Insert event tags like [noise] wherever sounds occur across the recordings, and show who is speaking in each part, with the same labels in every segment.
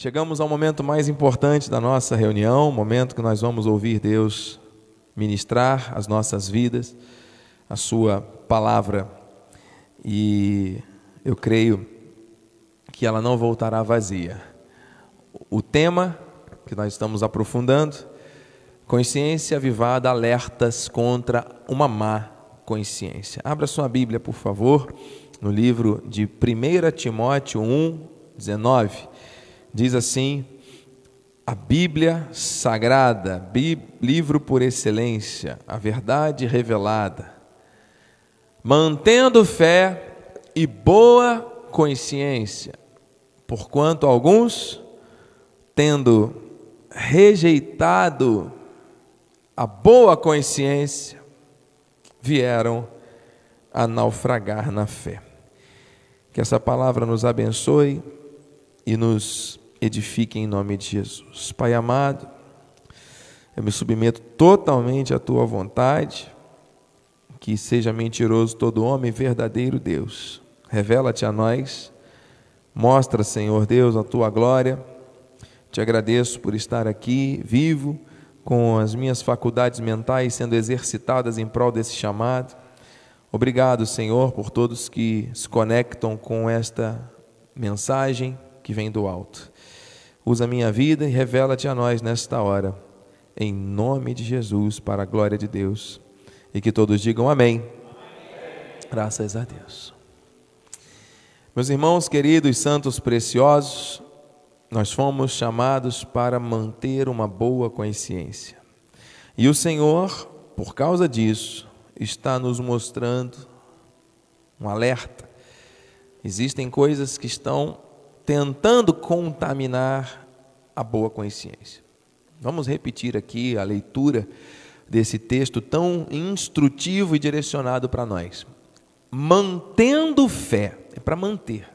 Speaker 1: Chegamos ao momento mais importante da nossa reunião, momento que nós vamos ouvir Deus ministrar as nossas vidas, a Sua palavra. E eu creio que ela não voltará vazia. O tema que nós estamos aprofundando, consciência avivada, alertas contra uma má consciência. Abra sua Bíblia, por favor, no livro de 1 Timóteo 1, 19 diz assim: a Bíblia sagrada, livro por excelência, a verdade revelada, mantendo fé e boa consciência, porquanto alguns, tendo rejeitado a boa consciência, vieram a naufragar na fé. Que essa palavra nos abençoe e nos edifique em nome de Jesus. Pai amado, eu me submeto totalmente à tua vontade, que seja mentiroso todo homem, verdadeiro Deus. Revela-te a nós, mostra, Senhor Deus, a tua glória. Te agradeço por estar aqui, vivo, com as minhas faculdades mentais sendo exercitadas em prol desse chamado. Obrigado, Senhor, por todos que se conectam com esta mensagem que vem do alto. Usa a minha vida e revela-te a nós nesta hora, em nome de Jesus, para a glória de Deus. E que todos digam amém. Graças a Deus. Meus irmãos queridos, santos preciosos, nós fomos chamados para manter uma boa consciência. E o Senhor, por causa disso, está nos mostrando um alerta. Existem coisas que estão tentando contaminar a boa consciência. Vamos repetir aqui a leitura desse texto tão instrutivo e direcionado para nós. Mantendo fé, é para manter.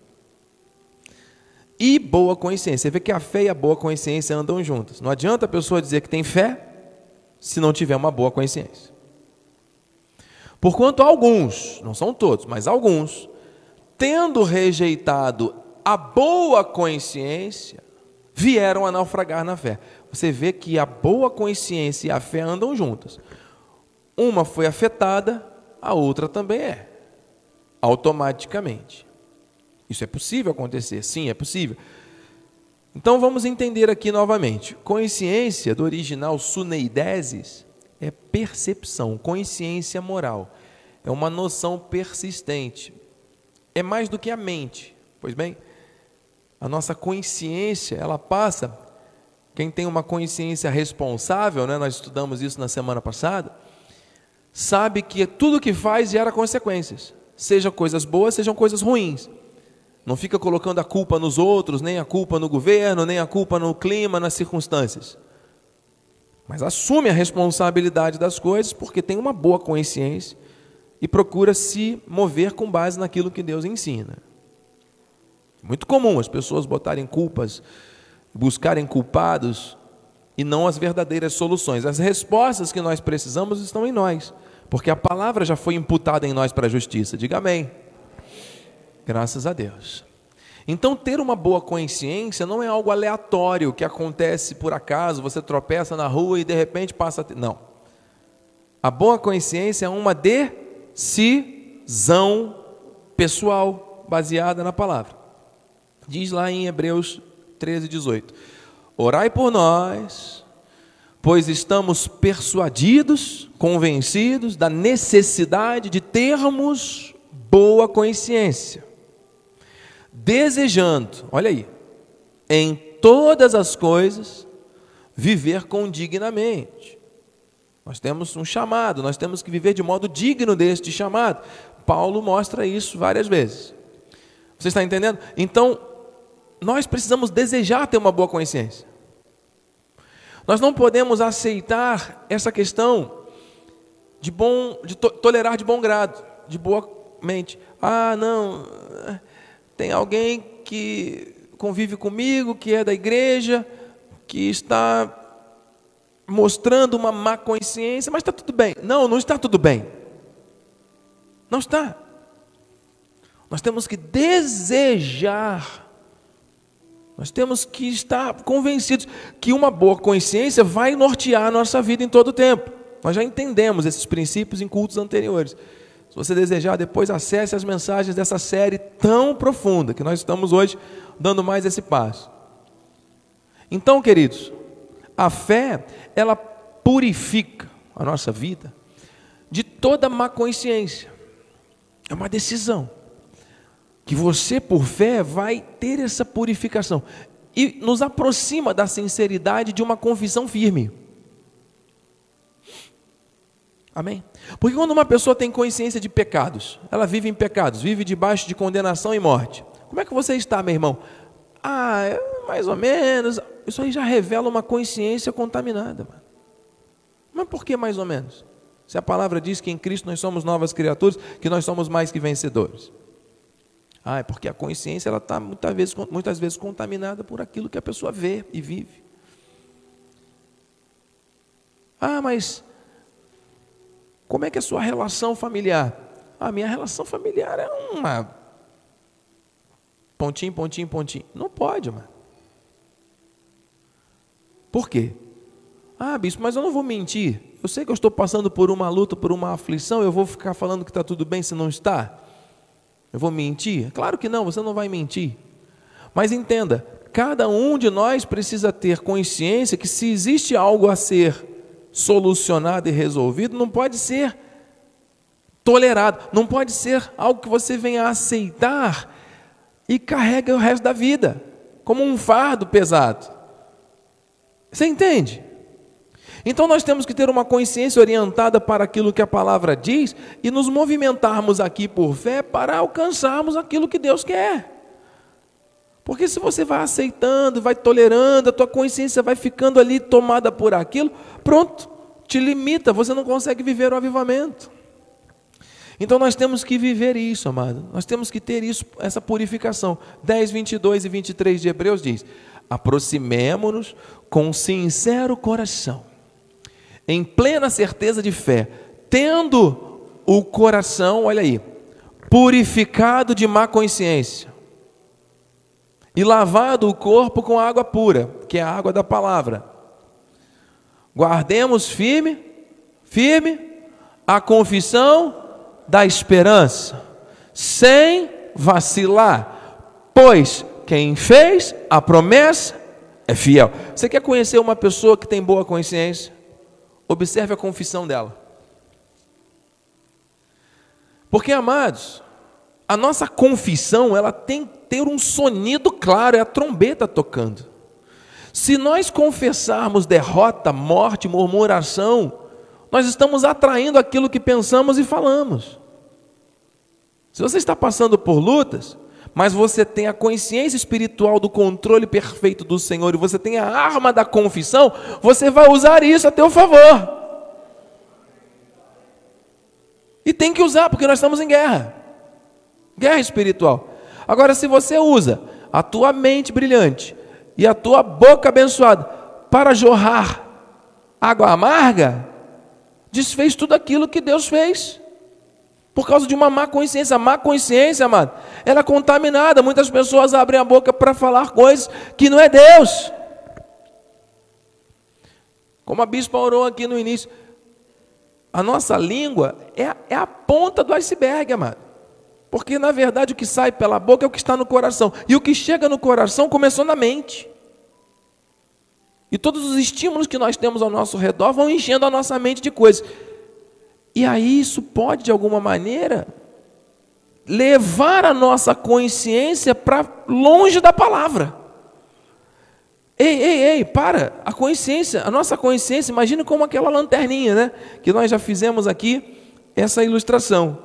Speaker 1: E boa consciência. Você vê que a fé e a boa consciência andam juntas. Não adianta a pessoa dizer que tem fé se não tiver uma boa consciência. Porquanto alguns, não são todos, mas alguns, tendo rejeitado a boa consciência vieram a naufragar na fé. Você vê que a boa consciência e a fé andam juntas. Uma foi afetada, a outra também é. Automaticamente. Isso é possível acontecer? Sim, é possível. Então vamos entender aqui novamente. Consciência, do original suneideses, é percepção, consciência moral. É uma noção persistente. É mais do que a mente. Pois bem, a nossa consciência, ela passa. Quem tem uma consciência responsável, né, nós estudamos isso na semana passada, sabe que tudo que faz gera consequências, seja coisas boas, sejam coisas ruins. Não fica colocando a culpa nos outros, nem a culpa no governo, nem a culpa no clima, nas circunstâncias. Mas assume a responsabilidade das coisas porque tem uma boa consciência e procura se mover com base naquilo que Deus ensina. Muito comum as pessoas botarem culpas, buscarem culpados e não as verdadeiras soluções. As respostas que nós precisamos estão em nós, porque a palavra já foi imputada em nós para a justiça. Diga amém. Graças a Deus. Então, ter uma boa consciência não é algo aleatório que acontece por acaso, você tropeça na rua e de repente passa a. Não. A boa consciência é uma decisão pessoal baseada na palavra. Diz lá em Hebreus 13, 18: Orai por nós, pois estamos persuadidos, convencidos da necessidade de termos boa consciência, desejando, olha aí, em todas as coisas, viver condignamente. Nós temos um chamado, nós temos que viver de modo digno deste chamado. Paulo mostra isso várias vezes. Você está entendendo? Então, nós precisamos desejar ter uma boa consciência. Nós não podemos aceitar essa questão de bom, de to tolerar de bom grado, de boa mente. Ah, não, tem alguém que convive comigo, que é da igreja, que está mostrando uma má consciência, mas está tudo bem. Não, não está tudo bem. Não está. Nós temos que desejar Nós temos que estar convencidos que uma boa consciência vai nortear a nossa vida em todo o tempo. Nós já entendemos esses princípios em cultos anteriores. Se você desejar, depois acesse as mensagens dessa série tão profunda que nós estamos hoje dando mais esse passo. Então, queridos, a fé, ela purifica a nossa vida de toda má consciência. É uma decisão que você, por fé, vai ter essa purificação e nos aproxima da sinceridade de uma confissão firme. Amém? Porque quando uma pessoa tem consciência de pecados, ela vive em pecados, vive debaixo de condenação e morte. Como é que você está, meu irmão? Ah, mais ou menos. Isso aí já revela uma consciência contaminada. Mano. Mas por que mais ou menos? Se a palavra diz que em Cristo nós somos novas criaturas, que nós somos mais que vencedores. Ah, é porque a consciência ela está muitas vezes, muitas vezes contaminada por aquilo que a pessoa vê e vive. Ah, mas como é que é a sua relação familiar? A minha relação familiar é uma pontinho, pontinho, pontinho. Não pode, mano. Por quê? Ah, bispo, mas eu não vou mentir. Eu sei que eu estou passando por uma luta, por uma aflição, eu vou ficar falando que está tudo bem se não está? Eu vou mentir? Claro que não, você não vai mentir. Mas entenda, cada um de nós precisa ter consciência que se existe algo a ser solucionado e resolvido, não pode ser tolerado, não pode ser algo que você venha aceitar e carrega o resto da vida, como um fardo pesado. Você entende? Então nós temos que ter uma consciência orientada para aquilo que a palavra diz e nos movimentarmos aqui por fé para alcançarmos aquilo que Deus quer. Porque se você vai aceitando, vai tolerando, a tua consciência vai ficando ali tomada por aquilo, pronto, te limita, você não consegue viver o avivamento. Então nós temos que viver isso, amado. Nós temos que ter isso, essa purificação. 10, 22 e 23 de Hebreus diz: Aproximemo-nos com sincero coração em plena certeza de fé, tendo o coração, olha aí, purificado de má consciência, e lavado o corpo com água pura, que é a água da palavra. Guardemos firme, firme a confissão da esperança, sem vacilar, pois quem fez a promessa é fiel. Você quer conhecer uma pessoa que tem boa consciência? Observe a confissão dela. Porque, amados, a nossa confissão, ela tem que ter um sonido claro, é a trombeta tocando. Se nós confessarmos derrota, morte, murmuração, nós estamos atraindo aquilo que pensamos e falamos. Se você está passando por lutas, mas você tem a consciência espiritual do controle perfeito do Senhor e você tem a arma da confissão, você vai usar isso a teu favor. E tem que usar, porque nós estamos em guerra guerra espiritual. Agora, se você usa a tua mente brilhante e a tua boca abençoada para jorrar água amarga, desfez tudo aquilo que Deus fez. Por causa de uma má consciência. Má consciência, amado, ela é contaminada. Muitas pessoas abrem a boca para falar coisas que não é Deus. Como a bispa orou aqui no início. A nossa língua é, é a ponta do iceberg, amado. Porque na verdade o que sai pela boca é o que está no coração. E o que chega no coração começou na mente. E todos os estímulos que nós temos ao nosso redor vão enchendo a nossa mente de coisas. E aí isso pode, de alguma maneira, levar a nossa consciência para longe da palavra. Ei, ei, ei, para, a consciência, a nossa consciência, imagine como aquela lanterninha, né? Que nós já fizemos aqui essa ilustração.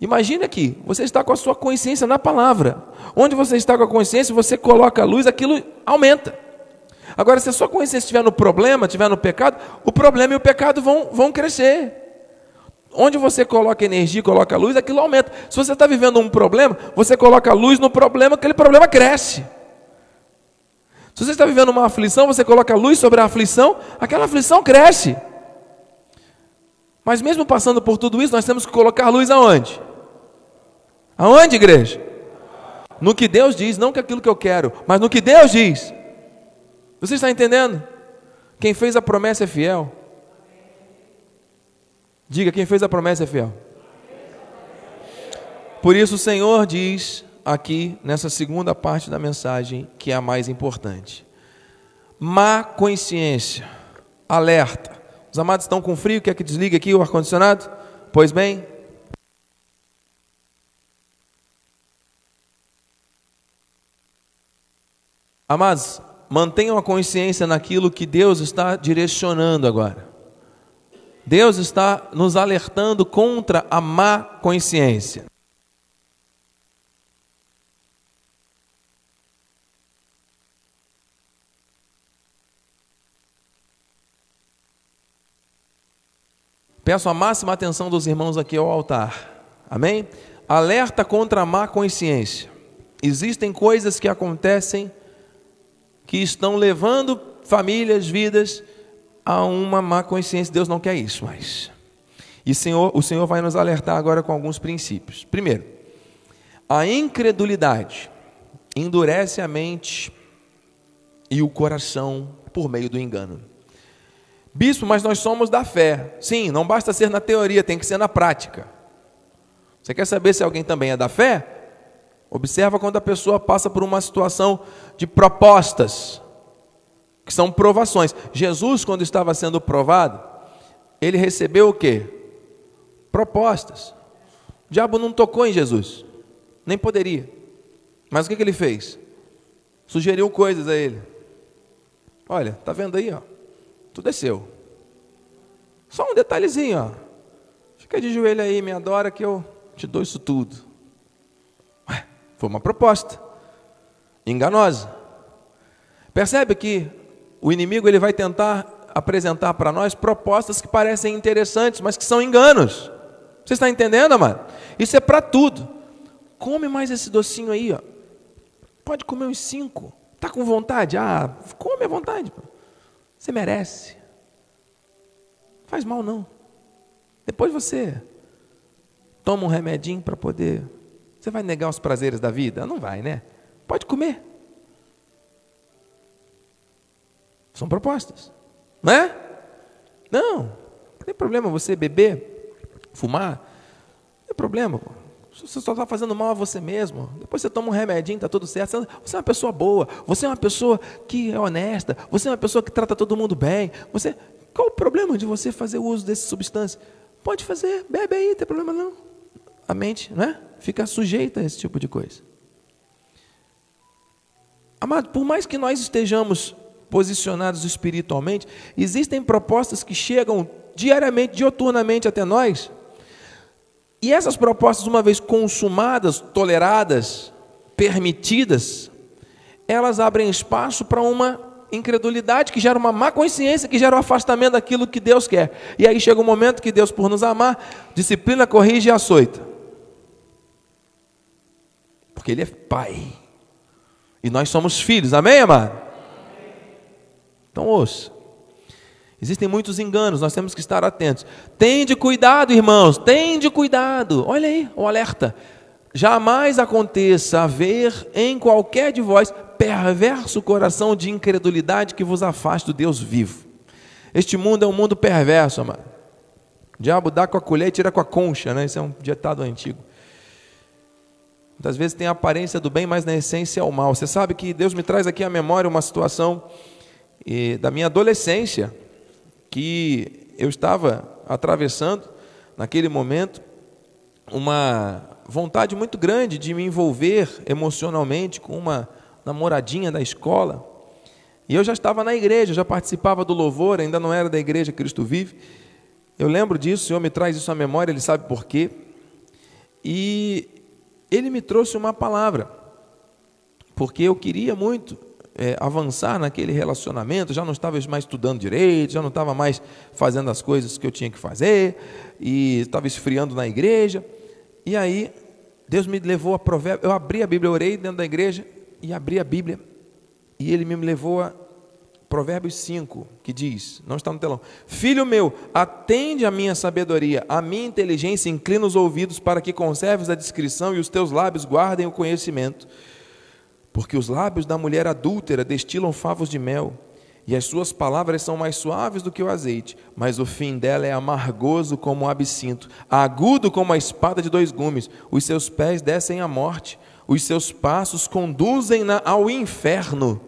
Speaker 1: Imagine aqui, você está com a sua consciência na palavra. Onde você está com a consciência, você coloca a luz, aquilo aumenta. Agora, se a sua consciência estiver no problema, estiver no pecado, o problema e o pecado vão, vão crescer. Onde você coloca energia, coloca luz, aquilo aumenta. Se você está vivendo um problema, você coloca luz no problema, aquele problema cresce. Se você está vivendo uma aflição, você coloca luz sobre a aflição, aquela aflição cresce. Mas mesmo passando por tudo isso, nós temos que colocar luz aonde? Aonde, igreja? no que Deus diz, não que aquilo que eu quero, mas no que Deus diz. Você está entendendo? Quem fez a promessa é fiel. Diga, quem fez a promessa é fiel. Por isso o Senhor diz aqui nessa segunda parte da mensagem que é a mais importante. Má consciência, alerta. Os amados estão com frio, quer que desligue aqui o ar-condicionado? Pois bem, Amados, mantenham a consciência naquilo que Deus está direcionando agora. Deus está nos alertando contra a má consciência. Peço a máxima atenção dos irmãos aqui ao altar. Amém? Alerta contra a má consciência. Existem coisas que acontecem que estão levando famílias, vidas a uma má consciência. Deus não quer isso mais. E Senhor, o Senhor vai nos alertar agora com alguns princípios. Primeiro, a incredulidade endurece a mente e o coração por meio do engano. Bispo, mas nós somos da fé. Sim, não basta ser na teoria, tem que ser na prática. Você quer saber se alguém também é da fé? Observa quando a pessoa passa por uma situação de propostas, que são provações. Jesus, quando estava sendo provado, ele recebeu o quê? Propostas. O diabo não tocou em Jesus, nem poderia. Mas o que, que ele fez? Sugeriu coisas a ele. Olha, tá vendo aí, ó? Tu desceu. Só um detalhezinho, ó. Fica de joelho aí, me adora que eu te dou isso tudo. Foi uma proposta enganosa. Percebe que o inimigo ele vai tentar apresentar para nós propostas que parecem interessantes, mas que são enganos. Você está entendendo, amado? Isso é para tudo. Come mais esse docinho aí, ó. Pode comer uns cinco. Tá com vontade? Ah, come à vontade. Você merece. Faz mal não. Depois você toma um remedinho para poder você vai negar os prazeres da vida? Não vai, né? Pode comer. São propostas, não é? Não, não tem problema você beber, fumar, não tem problema. Pô. Você só está fazendo mal a você mesmo. Depois você toma um remedinho, está tudo certo. Você é uma pessoa boa. Você é uma pessoa que é honesta. Você é uma pessoa que trata todo mundo bem. Você, qual o problema de você fazer uso dessa substância? Pode fazer, bebe aí, não tem problema não. A mente, não é? fica sujeita a esse tipo de coisa. Amado, por mais que nós estejamos posicionados espiritualmente, existem propostas que chegam diariamente, dioturnamente até nós, e essas propostas, uma vez consumadas, toleradas, permitidas, elas abrem espaço para uma incredulidade que gera uma má consciência, que gera o um afastamento daquilo que Deus quer. E aí chega um momento que Deus, por nos amar, disciplina, corrige e açoita porque Ele é Pai. E nós somos filhos, amém, amado? Então ouça. Existem muitos enganos, nós temos que estar atentos. Tende cuidado, irmãos, tende cuidado. Olha aí o alerta. Jamais aconteça haver em qualquer de vós perverso coração de incredulidade que vos afaste do Deus vivo. Este mundo é um mundo perverso, amado. O diabo dá com a colher e tira com a concha, né? Isso é um ditado antigo. Muitas vezes tem a aparência do bem, mas na essência é o mal. Você sabe que Deus me traz aqui à memória uma situação da minha adolescência, que eu estava atravessando, naquele momento, uma vontade muito grande de me envolver emocionalmente com uma namoradinha da escola. E eu já estava na igreja, já participava do louvor, ainda não era da igreja Cristo Vive. Eu lembro disso, o Senhor me traz isso à memória, Ele sabe por quê. E ele me trouxe uma palavra, porque eu queria muito é, avançar naquele relacionamento, já não estava mais estudando direito, já não estava mais fazendo as coisas que eu tinha que fazer, e estava esfriando na igreja. E aí, Deus me levou a provérbio, eu abri a Bíblia, orei dentro da igreja, e abri a Bíblia, e Ele me levou a Provérbios 5, que diz, não está no telão: Filho meu, atende a minha sabedoria, a minha inteligência, inclina os ouvidos para que conserves a discrição e os teus lábios guardem o conhecimento. Porque os lábios da mulher adúltera destilam favos de mel, e as suas palavras são mais suaves do que o azeite, mas o fim dela é amargoso como o absinto, agudo como a espada de dois gumes. Os seus pés descem à morte, os seus passos conduzem-na ao inferno.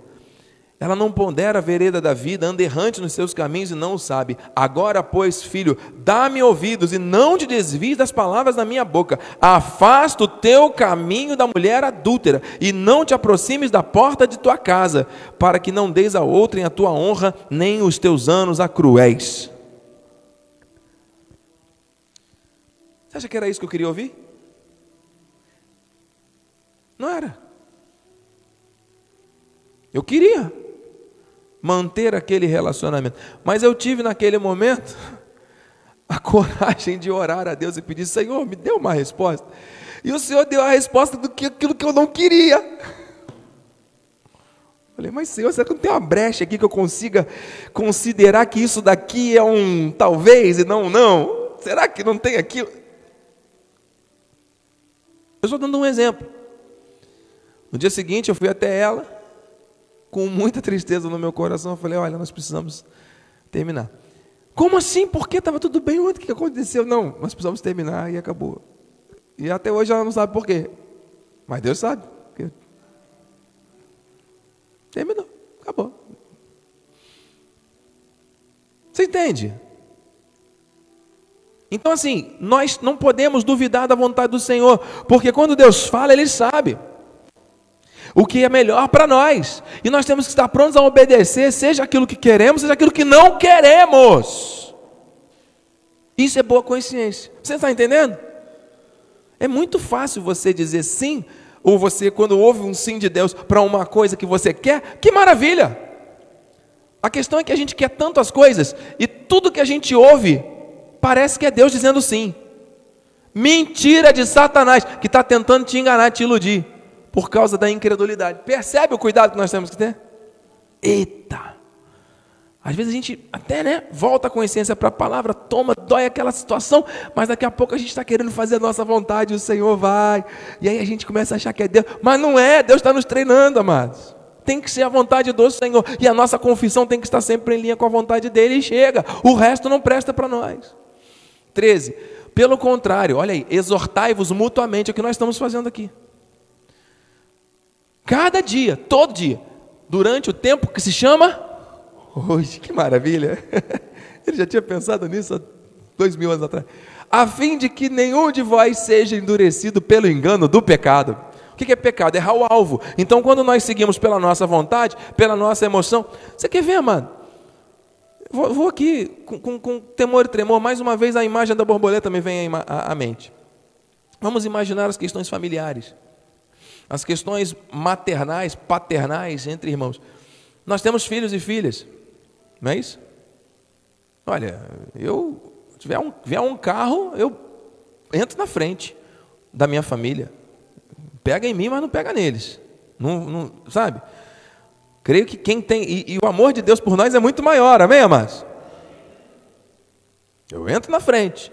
Speaker 1: Ela não pondera a vereda da vida, anda errante nos seus caminhos e não o sabe. Agora, pois, filho, dá-me ouvidos e não te desvies das palavras da minha boca. Afasta o teu caminho da mulher adúltera e não te aproximes da porta de tua casa, para que não deis a outrem a tua honra, nem os teus anos a cruéis. Você acha que era isso que eu queria ouvir? Não era. Eu queria manter aquele relacionamento. Mas eu tive naquele momento a coragem de orar a Deus e pedir: Senhor, me dê uma resposta. E o Senhor deu a resposta do que aquilo que eu não queria. Falei, mas Senhor, será que não tem uma brecha aqui que eu consiga considerar que isso daqui é um talvez e não um não? Será que não tem aquilo? Eu estou dando um exemplo. No dia seguinte eu fui até ela com muita tristeza no meu coração, eu falei: olha, nós precisamos terminar. Como assim? Porque estava tudo bem ontem? O que aconteceu? Não, nós precisamos terminar e acabou. E até hoje ela não sabe por quê. Mas Deus sabe. Terminou, acabou. Você entende? Então, assim, nós não podemos duvidar da vontade do Senhor, porque quando Deus fala, Ele sabe o que é melhor para nós. E nós temos que estar prontos a obedecer, seja aquilo que queremos, seja aquilo que não queremos. Isso é boa consciência. Você está entendendo? É muito fácil você dizer sim, ou você, quando ouve um sim de Deus para uma coisa que você quer, que maravilha! A questão é que a gente quer tantas coisas, e tudo que a gente ouve parece que é Deus dizendo sim. Mentira de Satanás, que está tentando te enganar, te iludir por causa da incredulidade. Percebe o cuidado que nós temos que ter? Eita! Às vezes a gente até né, volta com essência para a palavra, toma, dói aquela situação, mas daqui a pouco a gente está querendo fazer a nossa vontade, o Senhor vai, e aí a gente começa a achar que é Deus, mas não é, Deus está nos treinando, amados. Tem que ser a vontade do Senhor, e a nossa confissão tem que estar sempre em linha com a vontade dele, e chega, o resto não presta para nós. 13. Pelo contrário, olha aí, exortai-vos mutuamente, é o que nós estamos fazendo aqui. Cada dia, todo dia, durante o tempo que se chama hoje. Que maravilha! [laughs] Ele já tinha pensado nisso há dois mil anos atrás. A fim de que nenhum de vós seja endurecido pelo engano do pecado. O que é pecado? Errar o alvo. Então, quando nós seguimos pela nossa vontade, pela nossa emoção, você quer ver, mano? Vou, vou aqui com, com, com, temor e tremor, mais uma vez a imagem da borboleta me vem à mente. Vamos imaginar as questões familiares as questões maternais, paternais entre irmãos. Nós temos filhos e filhas, não é isso? Olha, eu tiver um, vier um carro, eu entro na frente da minha família. Pega em mim, mas não pega neles. Não, não, sabe? Creio que quem tem. E, e, o amor de Deus por nós é muito maior, amém, amados? Eu entro na frente.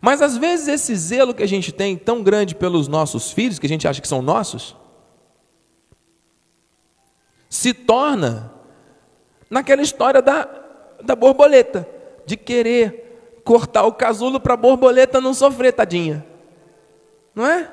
Speaker 1: Mas às vezes esse zelo que a gente tem tão grande pelos nossos filhos, que a gente acha que são nossos, se torna naquela história da, da borboleta, de querer cortar o casulo para a borboleta não sofrer, tadinha. Não é?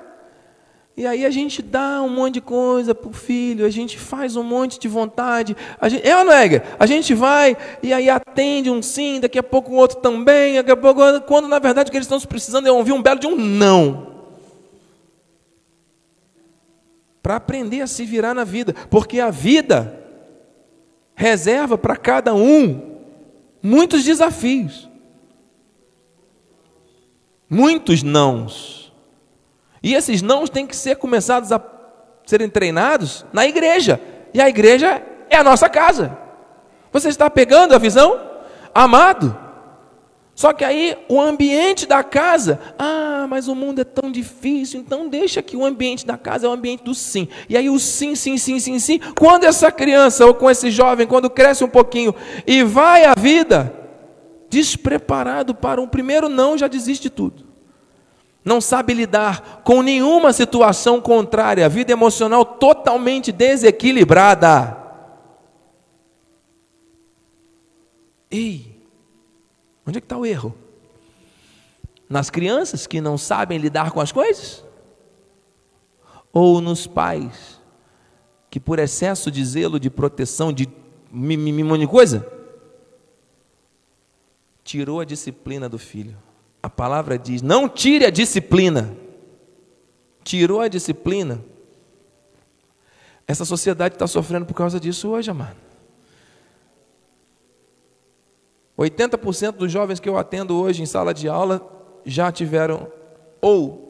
Speaker 1: E aí a gente dá um monte de coisa para o filho, a gente faz um monte de vontade. A gente, é ou não é? A gente vai e aí atende um sim, daqui a pouco o outro também, daqui a pouco, quando na verdade o que eles estão precisando é ouvir um belo de um não. Para aprender a se virar na vida, porque a vida reserva para cada um muitos desafios, muitos nãos. E esses não têm que ser começados a serem treinados na igreja. E a igreja é a nossa casa. Você está pegando a visão? Amado, Só que aí o ambiente da casa, ah, mas o mundo é tão difícil, então deixa que o ambiente da casa é o ambiente do sim. E aí o sim, sim, sim, sim, sim. Quando essa criança ou com esse jovem, quando cresce um pouquinho e vai à vida, despreparado para um primeiro não, já desiste de tudo. Não sabe lidar com nenhuma situação contrária, vida emocional totalmente desequilibrada. Ei, Onde é que está o erro? Nas crianças que não sabem lidar com as coisas? Ou nos pais que, por excesso de zelo, de proteção, de mimimi coisa, tirou a disciplina do filho? A palavra diz: não tire a disciplina. Tirou a disciplina. Essa sociedade está sofrendo por causa disso hoje, amado. 80% dos jovens que eu atendo hoje em sala de aula já tiveram ou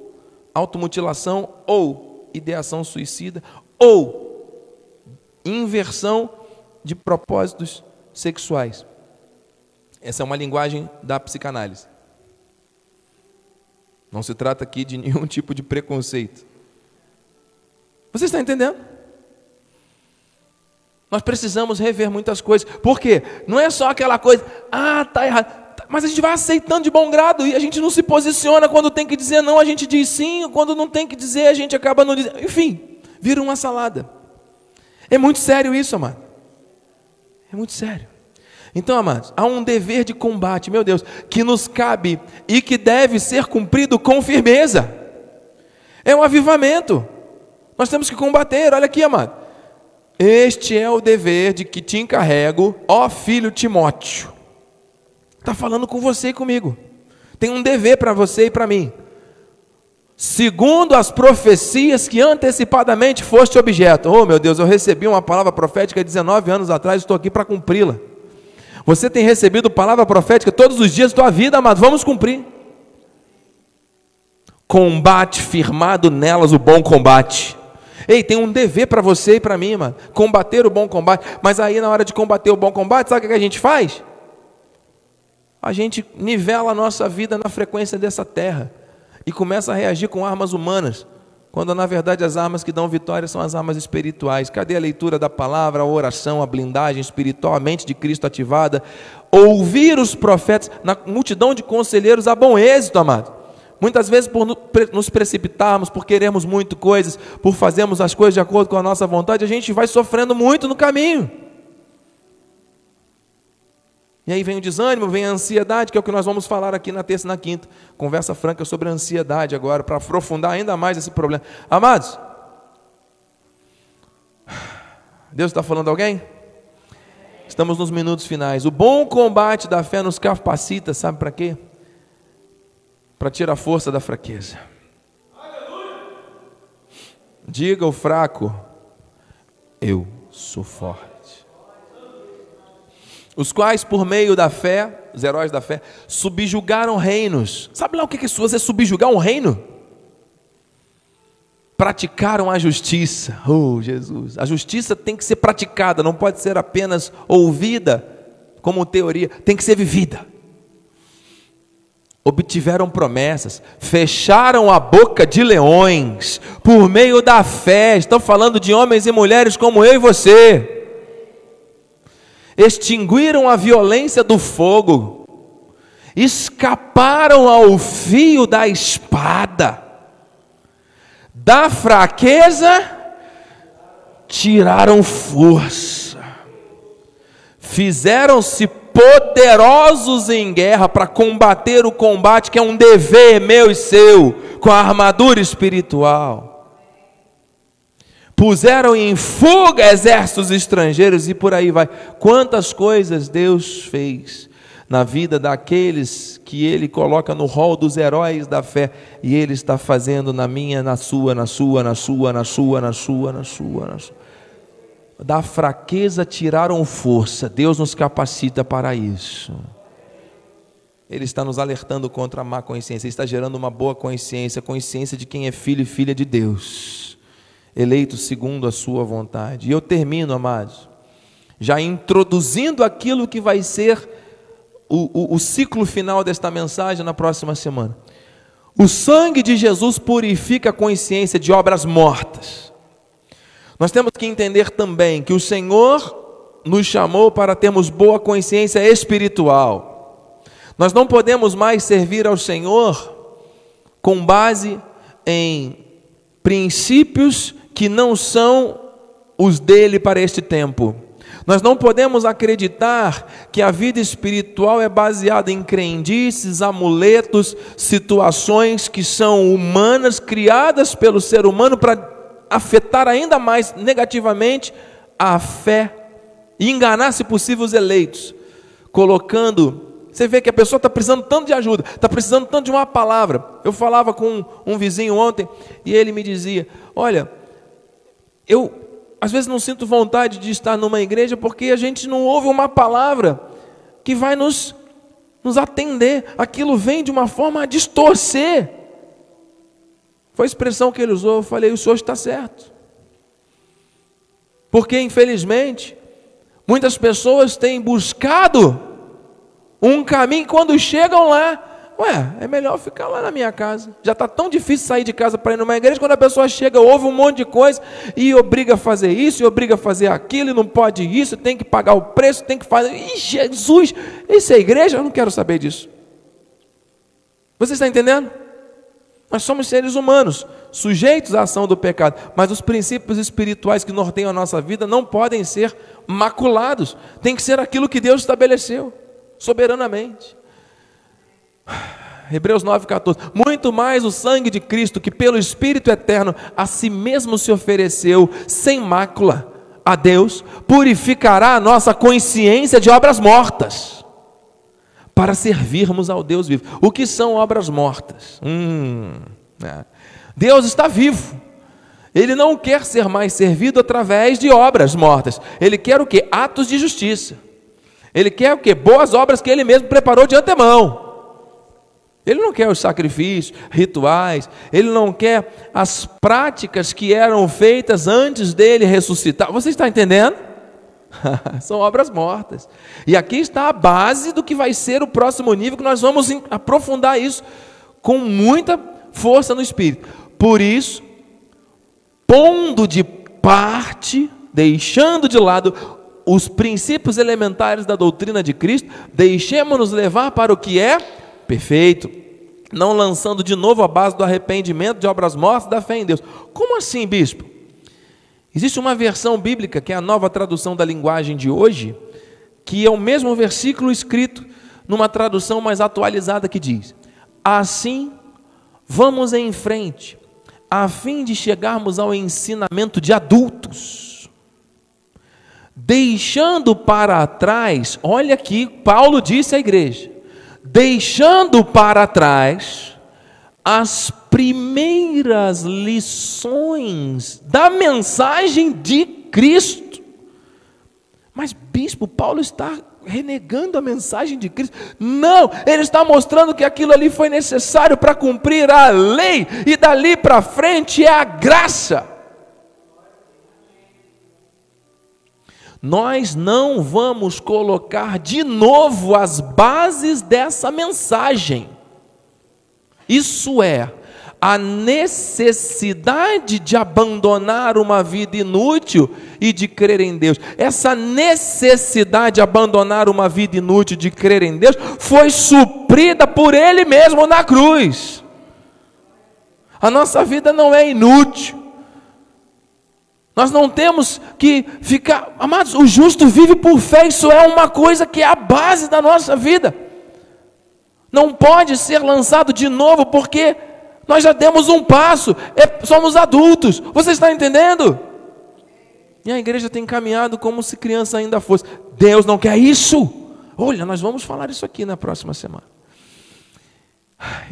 Speaker 1: automutilação, ou ideação suicida, ou inversão de propósitos sexuais. Essa é uma linguagem da psicanálise. Não se trata aqui de [laughs] nenhum tipo de preconceito. Você está entendendo? Nós precisamos rever muitas coisas. Por quê? Não é só aquela coisa, ah, tá errado. Mas a gente vai aceitando de bom grado e a gente não se posiciona quando tem que dizer não, a gente diz sim, quando não tem que dizer, a gente acaba não dizendo. Enfim, vira uma salada. É muito sério isso, amado. É muito sério. Então, amados, há um dever de combate, meu Deus, que nos cabe e que deve ser cumprido com firmeza. É um avivamento. Nós temos que combater. Olha aqui, amado. Este é o dever de que te encarrego, ó filho Timóteo. Está falando com você e comigo. Tem um dever para você e para mim. Segundo as profecias que antecipadamente foste objeto. Oh, meu Deus, eu recebi uma palavra profética 19 anos atrás, estou aqui para cumpri-la. Você tem recebido palavra profética todos os dias da tua vida, mas vamos cumprir. Combate firmado nelas o bom combate. Ei, tem um dever para você e para mim, mano. Combater o bom combate. Mas aí, na hora de combater o bom combate, sabe o que a gente faz? A gente nivela a nossa vida na frequência dessa terra e começa a reagir com armas humanas, quando na verdade as armas que dão vitória são as armas espirituais. Cadê a leitura da palavra, a oração, a blindagem espiritual, a mente de Cristo ativada? Ouvir os profetas, na multidão de conselheiros a bom êxito, amado. Muitas vezes, por nos precipitarmos, por queremos muito coisas, por fazermos as coisas de acordo com a nossa vontade, a gente vai sofrendo muito no caminho. E aí vem o desânimo, vem a ansiedade, que é o que nós vamos falar aqui na terça e na quinta. Conversa franca sobre a ansiedade agora, para aprofundar ainda mais esse problema. Amados, Deus está falando a alguém? Estamos nos minutos finais. O bom combate da fé nos capacita, sabe para quê? para tirar a força da fraqueza. Diga o fraco, eu sou forte. Os quais, por meio da fé, os heróis da fé, subjugaram reinos. Sabe lá o que é isso? Você subjugar um reino? Praticaram a justiça. Oh, Jesus. A justiça tem que ser praticada, não pode ser apenas ouvida como teoria, tem que ser vivida obtiveram promessas, fecharam a boca de leões por meio da fé. Estão falando de homens e mulheres como eu e você. Extinguiram a violência do fogo, escaparam ao fio da espada, da fraqueza tiraram força, fizeram-se poderosos em guerra para combater o combate que é um dever meu e seu, com a armadura espiritual. Puseram em fuga exércitos estrangeiros e por aí vai. Quantas coisas Deus fez na vida daqueles que Ele coloca no rol dos heróis da fé e Ele está fazendo na minha, na sua, na sua, na sua, na sua, na sua, na sua, na sua da fraqueza tiraram força. Deus nos capacita para isso. Ele está nos alertando contra a má consciência, Ele está gerando uma boa consciência, consciência de quem é filho e filha de Deus, eleito segundo a Sua vontade. E eu termino, amados, já introduzindo aquilo que vai ser o, o, o ciclo final desta mensagem na próxima semana. O sangue de Jesus purifica a consciência de obras mortas. Nós temos que entender também que o Senhor nos chamou para termos boa consciência espiritual. Nós não podemos mais servir ao Senhor com base em princípios que não são os dele para este tempo. Nós não podemos acreditar que a vida espiritual é baseada em crendices, amuletos, situações que são humanas, criadas pelo ser humano para afetar ainda mais negativamente a fé e enganar, se possível, os eleitos, colocando. Você vê que a pessoa está precisando tanto de ajuda, está precisando tanto de uma palavra. Eu falava com um, vizinho ontem e ele me dizia: Olha, eu às vezes não sinto vontade de estar numa igreja porque a gente não ouve uma palavra que vai nos, nos atender. Aquilo vem de uma forma a distorcer. Foi a expressão que ele usou. Eu falei: o senhor está certo. Porque, infelizmente, muitas pessoas têm buscado um caminho, quando chegam lá, Ué, é melhor ficar lá na minha casa. Já está tão difícil sair de casa para ir numa igreja, quando a pessoa chega, ouve um monte de coisa e obriga a fazer isso, e obriga a fazer aquilo, e não pode isso, tem que pagar o preço, tem que fazer. Ih, Jesus, isso é igreja? Eu não quero saber disso. Você está entendendo? Nós somos seres humanos, sujeitos à ação do pecado, mas os princípios espirituais que norteiam a nossa vida não podem ser maculados, tem que ser aquilo que Deus estabeleceu, soberanamente. Hebreus 9,14. Muito mais o sangue de Cristo, que pelo Espírito eterno a si mesmo se ofereceu, sem mácula, a Deus, purificará a nossa consciência de obras mortas, para servirmos ao Deus vivo. O que são obras mortas? Hum, é. Deus está vivo. Ele não quer ser mais servido através de obras mortas. Ele quer o que? Atos de justiça. Ele quer o que? Boas obras que ele mesmo preparou de antemão. Ele não quer os sacrifícios, rituais, ele não quer as práticas que eram feitas antes dele ressuscitar. Você está entendendo? [laughs] São obras mortas. E aqui está a base do que vai ser o próximo nível, que nós vamos aprofundar isso com muita força no espírito. Por isso, pondo de parte, deixando de lado os princípios elementares da doutrina de Cristo, deixemos-nos levar para o que é perfeito, não lançando de novo a base do arrependimento de obras mortas da fé em Deus. Como assim, bispo? Existe uma versão bíblica, que é a nova tradução da linguagem de hoje, que é o mesmo versículo escrito numa tradução mais atualizada que diz: Assim, vamos em frente, a fim de chegarmos ao ensinamento de adultos, deixando para trás, olha aqui, Paulo disse à igreja, deixando para trás as primeiras lições da mensagem de Cristo. Mas, bispo, Paulo está renegando a mensagem de Cristo. Não, ele está mostrando que aquilo ali foi necessário para cumprir a lei, e dali para frente é a graça. Nós não vamos colocar de novo as bases dessa mensagem. Isso é, a necessidade de abandonar uma vida inútil e de crer em Deus. Essa necessidade de abandonar uma vida inútil de crer em Deus foi suprida por Ele mesmo na cruz. A nossa vida não é inútil. Nós não temos que ficar, amados, o justo vive por fé, isso é uma coisa que é a base da nossa vida. Não pode ser lançado de novo, porque nós já demos um passo, é, somos adultos, você está entendendo? E a igreja tem caminhado como se criança ainda fosse. Deus não quer isso. Olha, nós vamos falar isso aqui na próxima semana.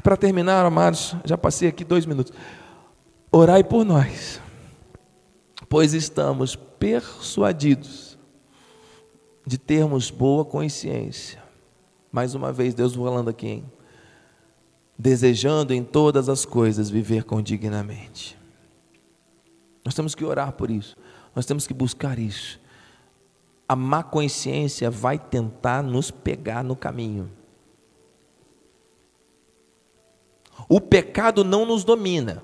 Speaker 1: Para terminar, amados, já passei aqui dois minutos. Orai por nós pois estamos persuadidos de termos boa consciência. Mais uma vez, Deus falando aqui, hein? desejando em todas as coisas viver com dignamente. Nós temos que orar por isso, nós temos que buscar isso. a má consciência vai tentar nos pegar no caminho. O pecado não nos domina.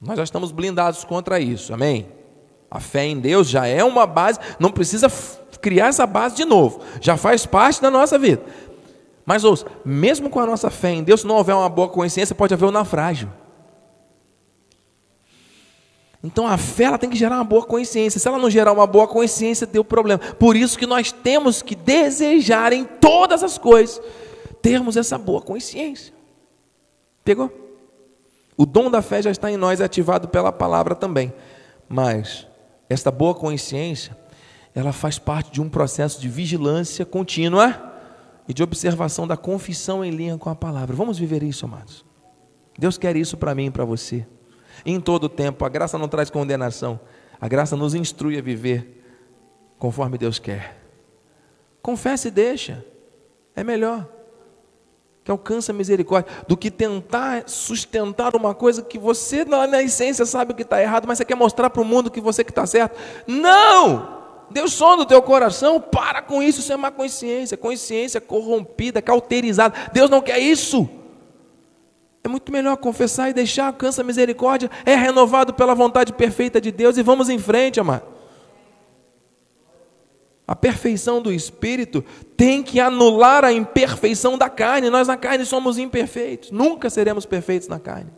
Speaker 1: Nós já estamos blindados contra isso, amém? A fé em Deus já é uma base, não precisa criar essa base de novo, já faz parte da nossa vida. Mas ouça, mesmo com a nossa fé em Deus, se não houver uma boa consciência, pode haver um naufrágio. Então a fé ela tem que gerar uma boa consciência. Se ela não gerar uma boa consciência, deu problema. Por isso que nós temos que desejar em todas as coisas termos essa boa consciência. Pegou? O dom da fé já está em nós, é ativado pela palavra também. Mas esta boa consciência, ela faz parte de um processo de vigilância contínua e de observação da confissão em linha com a palavra. Vamos viver isso, amados. Deus quer isso para mim e para você. Em todo tempo, a graça não traz condenação. A graça nos instrui a viver conforme Deus quer. Confesse e deixa. É melhor que alcança a misericórdia, do que tentar sustentar uma coisa que você, na essência, sabe que está errado, mas você quer mostrar para o mundo que você que está certo. Não! Deus som do teu coração, para com isso, isso é má consciência, consciência corrompida, cauterizada. Deus não quer isso. É muito melhor confessar e deixar, alcança a misericórdia, é renovado pela vontade perfeita de Deus e vamos em frente, amado. A perfeição do espírito tem que anular a imperfeição da carne. Nós na carne somos imperfeitos, nunca seremos perfeitos na carne.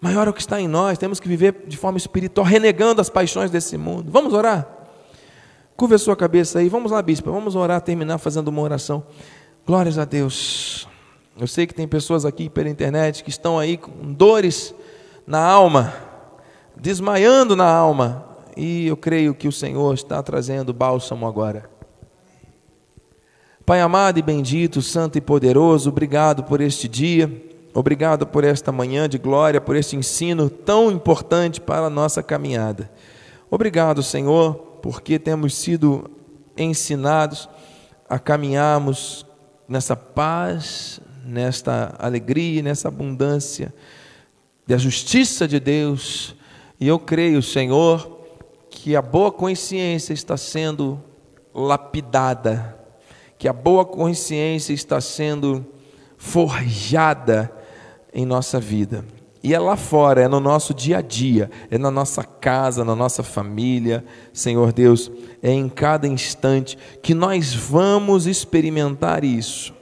Speaker 1: Maior é o que está em nós, temos que viver de forma espiritual, renegando as paixões desse mundo. Vamos orar? Curva a sua cabeça aí, vamos lá, bispo, vamos orar, terminar fazendo uma oração. Glórias a Deus. Eu sei que tem pessoas aqui pela internet que estão aí com dores na alma, desmaiando na alma, e eu creio que o Senhor está trazendo bálsamo agora. Pai amado e bendito, santo e poderoso, obrigado por este dia, obrigado por esta manhã de glória, por este ensino tão importante para a nossa caminhada. Obrigado, Senhor, porque temos sido ensinados a caminharmos nessa paz, nesta alegria, nessa abundância da justiça de Deus. E eu creio, Senhor, que a boa consciência está sendo lapidada, que a boa consciência está sendo forjada em nossa vida. E é lá fora, é no nosso dia a dia, é na nossa casa, na nossa família, Senhor Deus, é em cada instante que nós vamos experimentar isso,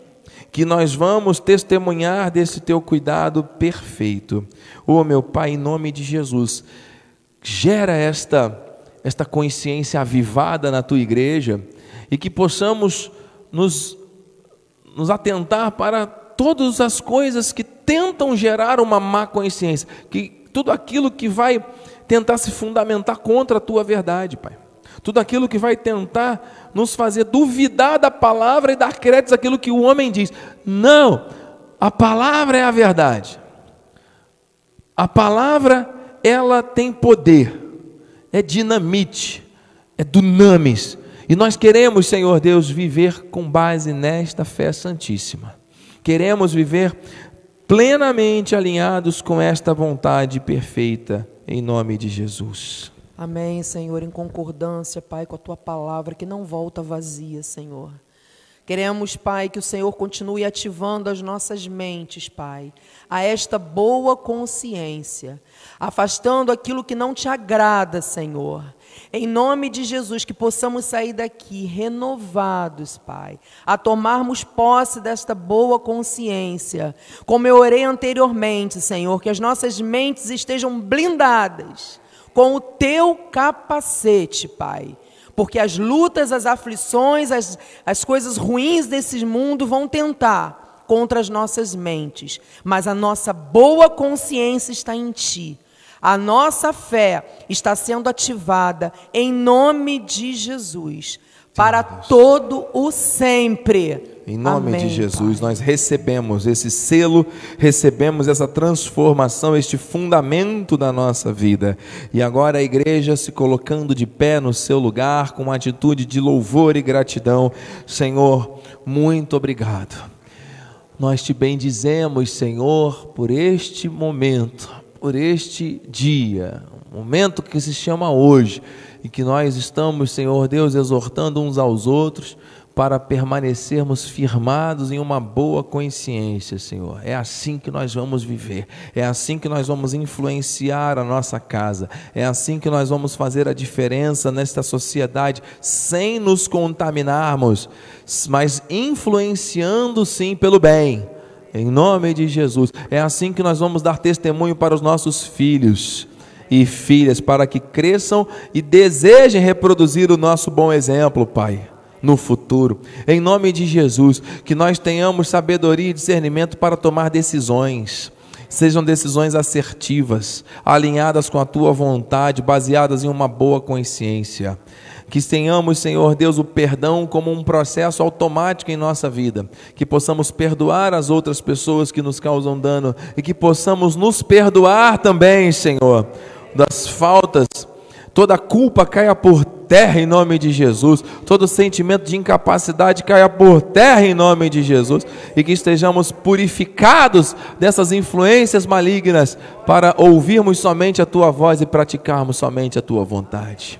Speaker 1: que nós vamos testemunhar desse teu cuidado perfeito. Oh, meu Pai, em nome de Jesus, gera esta esta consciência avivada na tua igreja e que possamos nos, nos atentar para todas as coisas que tentam gerar uma má consciência, que tudo aquilo que vai tentar se fundamentar contra a tua verdade, Pai. Tudo aquilo que vai tentar nos fazer duvidar da palavra e dar créditos àquilo que o homem diz. Não, a palavra é a verdade. A palavra, ela tem poder é dinamite, é dunamis. E nós queremos, Senhor Deus, viver com base nesta fé santíssima. Queremos viver plenamente alinhados com esta vontade perfeita, em nome de Jesus.
Speaker 2: Amém, Senhor, em concordância, Pai, com a tua palavra que não volta vazia, Senhor. Queremos, Pai, que o Senhor continue ativando as nossas mentes, Pai, a esta boa consciência, afastando aquilo que não te agrada, Senhor. Em nome de Jesus, que possamos sair daqui renovados, Pai, a tomarmos posse desta boa consciência. Como eu orei anteriormente, Senhor, que as nossas mentes estejam blindadas com o teu capacete, Pai porque as lutas, as aflições, as, as coisas ruins desse mundo vão tentar contra as nossas mentes, mas a nossa boa consciência está em Ti. A nossa fé está sendo ativada em nome de Jesus para todo o sempre.
Speaker 1: Em nome Amém, de Jesus, Pai. nós recebemos esse selo, recebemos essa transformação, este fundamento da nossa vida. E agora a igreja se colocando de pé no seu lugar, com uma atitude de louvor e gratidão. Senhor, muito obrigado. Nós te bendizemos, Senhor, por este momento por este dia, momento que se chama hoje, e que nós estamos, Senhor Deus, exortando uns aos outros para permanecermos firmados em uma boa consciência, Senhor. É assim que nós vamos viver, é assim que nós vamos influenciar a nossa casa, é assim que nós vamos fazer a diferença nesta sociedade sem nos contaminarmos, mas influenciando sim pelo bem. Em nome de Jesus. É assim que nós vamos dar testemunho para os nossos filhos e filhas, para que cresçam e desejem reproduzir o nosso bom exemplo, Pai no futuro. Em nome de Jesus, que nós tenhamos sabedoria e discernimento para tomar decisões. Sejam decisões assertivas, alinhadas com a tua vontade, baseadas em uma boa consciência. Que tenhamos, Senhor Deus, o perdão como um processo automático em nossa vida. Que possamos perdoar as outras pessoas que nos causam dano e que possamos nos perdoar também, Senhor, das faltas. Toda culpa caia por terra em nome de Jesus, todo sentimento de incapacidade caia por terra em nome de Jesus e que estejamos purificados dessas influências malignas para ouvirmos somente a tua voz e praticarmos somente a tua vontade.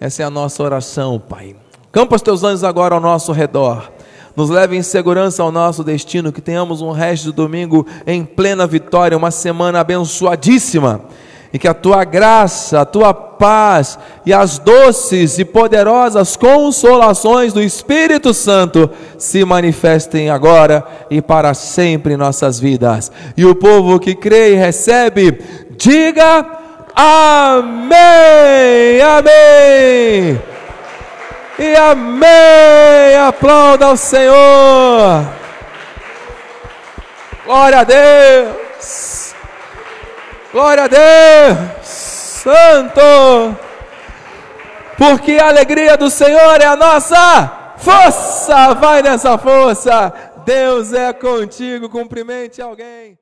Speaker 1: Essa é a nossa oração, Pai. Campa os teus anjos agora ao nosso redor. Nos leve em segurança ao nosso destino, que tenhamos um resto de domingo em plena vitória, uma semana abençoadíssima e que a tua graça, a tua paz e as doces e poderosas consolações do Espírito Santo se manifestem agora e para sempre em nossas vidas. E o povo que crê e recebe, diga amém, amém. E amém. Aplauda ao Senhor. Glória a Deus. Glória a Deus, Santo, porque a alegria do Senhor é a nossa força. Vai nessa força, Deus é contigo. Cumprimente alguém.